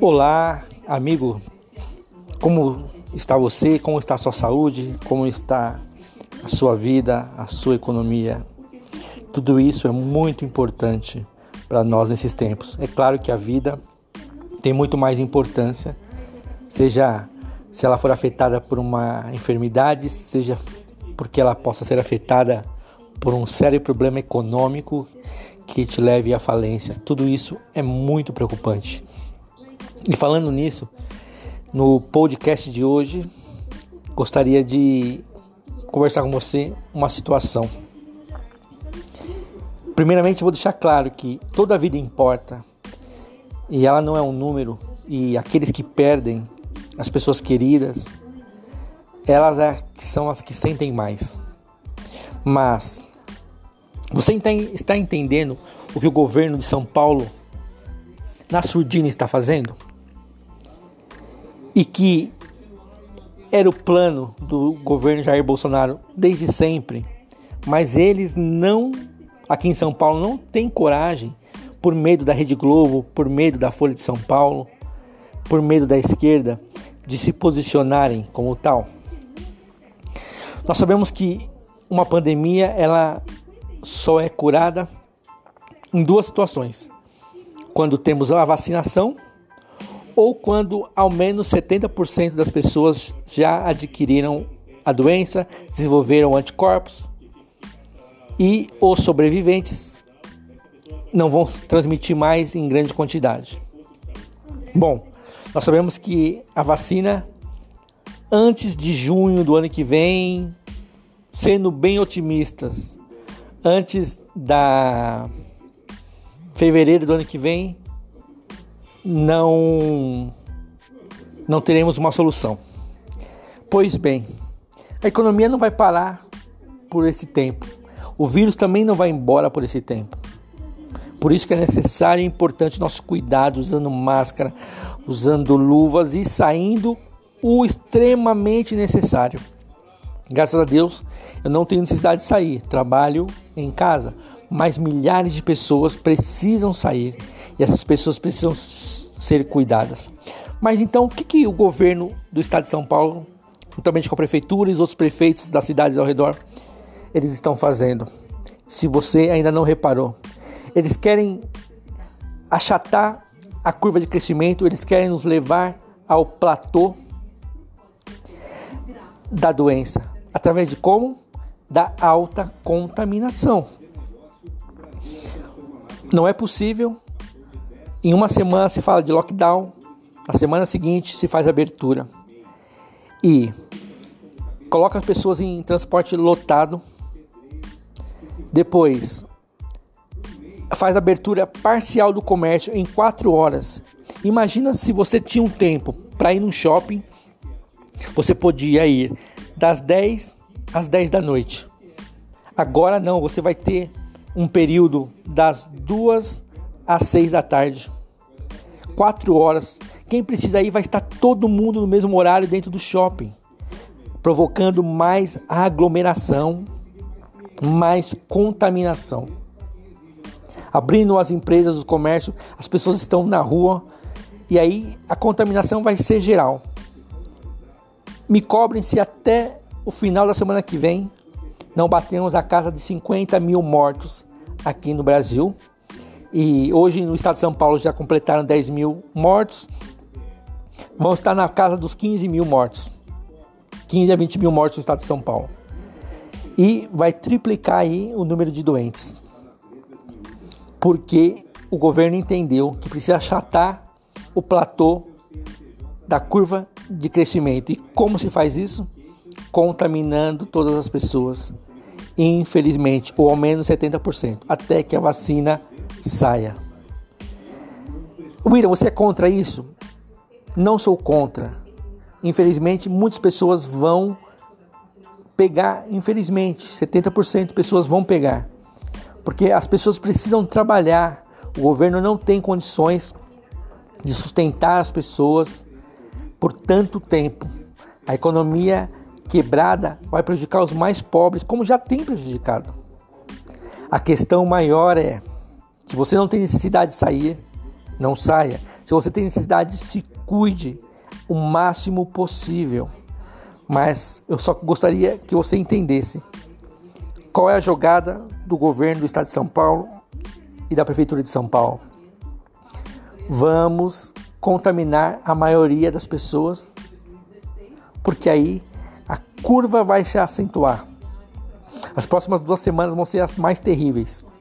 Olá, amigo. Como está você? Como está a sua saúde? Como está a sua vida, a sua economia? Tudo isso é muito importante para nós nesses tempos. É claro que a vida tem muito mais importância, seja se ela for afetada por uma enfermidade, seja porque ela possa ser afetada por um sério problema econômico que te leve à falência. Tudo isso é muito preocupante. E falando nisso, no podcast de hoje, gostaria de conversar com você uma situação. Primeiramente, vou deixar claro que toda vida importa e ela não é um número, e aqueles que perdem, as pessoas queridas, elas é, são as que sentem mais. Mas você está entendendo o que o governo de São Paulo, na surdina, está fazendo? E que era o plano do governo Jair Bolsonaro desde sempre, mas eles não, aqui em São Paulo, não têm coragem, por medo da Rede Globo, por medo da Folha de São Paulo, por medo da esquerda, de se posicionarem como tal. Nós sabemos que uma pandemia ela só é curada em duas situações: quando temos a vacinação ou quando ao menos 70% das pessoas já adquiriram a doença, desenvolveram anticorpos e os sobreviventes não vão transmitir mais em grande quantidade. Bom, nós sabemos que a vacina antes de junho do ano que vem, sendo bem otimistas, antes da fevereiro do ano que vem, não não teremos uma solução. Pois bem, a economia não vai parar por esse tempo. O vírus também não vai embora por esse tempo. Por isso que é necessário e importante nosso cuidado usando máscara, usando luvas e saindo o extremamente necessário. Graças a Deus, eu não tenho necessidade de sair, trabalho em casa, mas milhares de pessoas precisam sair e essas pessoas precisam ser cuidadas. Mas então, o que, que o governo do estado de São Paulo, juntamente com a prefeitura e os outros prefeitos das cidades ao redor, eles estão fazendo? Se você ainda não reparou, eles querem achatar a curva de crescimento, eles querem nos levar ao platô da doença. Através de como? Da alta contaminação. Não é possível. Em uma semana se fala de lockdown, na semana seguinte se faz abertura. E coloca as pessoas em transporte lotado. Depois faz abertura parcial do comércio em quatro horas. Imagina se você tinha um tempo para ir no shopping, você podia ir das 10 às 10 da noite. Agora não, você vai ter um período das 2 às 6 da tarde. 4 horas. Quem precisa ir vai estar todo mundo no mesmo horário dentro do shopping, provocando mais aglomeração, mais contaminação. Abrindo as empresas, os comércios, as pessoas estão na rua e aí a contaminação vai ser geral. Me cobrem se até o final da semana que vem não batemos a casa de 50 mil mortos aqui no Brasil. E hoje no estado de São Paulo já completaram 10 mil mortos. Vão estar na casa dos 15 mil mortos. 15 a 20 mil mortos no estado de São Paulo. E vai triplicar aí o número de doentes. Porque o governo entendeu que precisa achatar o platô da curva de crescimento. E como se faz isso? Contaminando todas as pessoas. Infelizmente, ou ao menos 70%, até que a vacina saia. William, você é contra isso? Não sou contra. Infelizmente, muitas pessoas vão pegar, infelizmente, 70% de pessoas vão pegar. Porque as pessoas precisam trabalhar. O governo não tem condições de sustentar as pessoas por tanto tempo. A economia quebrada vai prejudicar os mais pobres, como já tem prejudicado. A questão maior é: se você não tem necessidade de sair, não saia. Se você tem necessidade, se cuide o máximo possível. Mas eu só gostaria que você entendesse qual é a jogada do governo do estado de São Paulo e da prefeitura de São Paulo. Vamos contaminar a maioria das pessoas, porque aí a curva vai se acentuar. As próximas duas semanas vão ser as mais terríveis.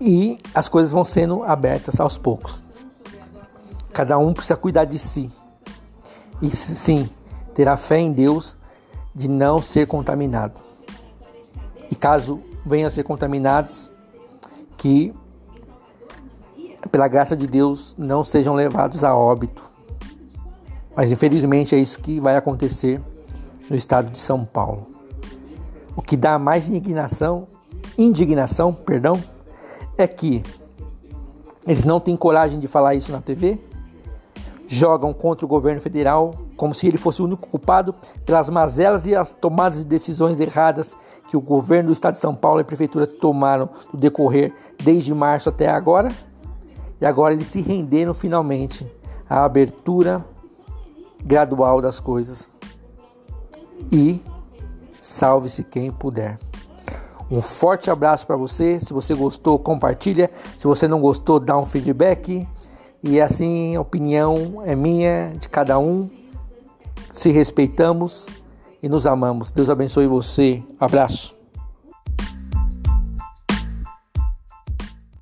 E as coisas vão sendo abertas aos poucos. Cada um precisa cuidar de si. E sim, terá fé em Deus de não ser contaminado. E caso venham a ser contaminados, que pela graça de Deus não sejam levados a óbito. Mas infelizmente é isso que vai acontecer no estado de São Paulo. O que dá mais indignação, indignação, perdão, é que eles não têm coragem de falar isso na TV, jogam contra o governo federal como se ele fosse o único culpado pelas mazelas e as tomadas de decisões erradas que o governo do estado de São Paulo e a prefeitura tomaram no decorrer desde março até agora. E agora eles se renderam finalmente à abertura gradual das coisas. E salve-se quem puder. Um forte abraço para você. Se você gostou, compartilha. Se você não gostou, dá um feedback. E assim, a opinião é minha, de cada um. Se respeitamos e nos amamos. Deus abençoe você. Abraço.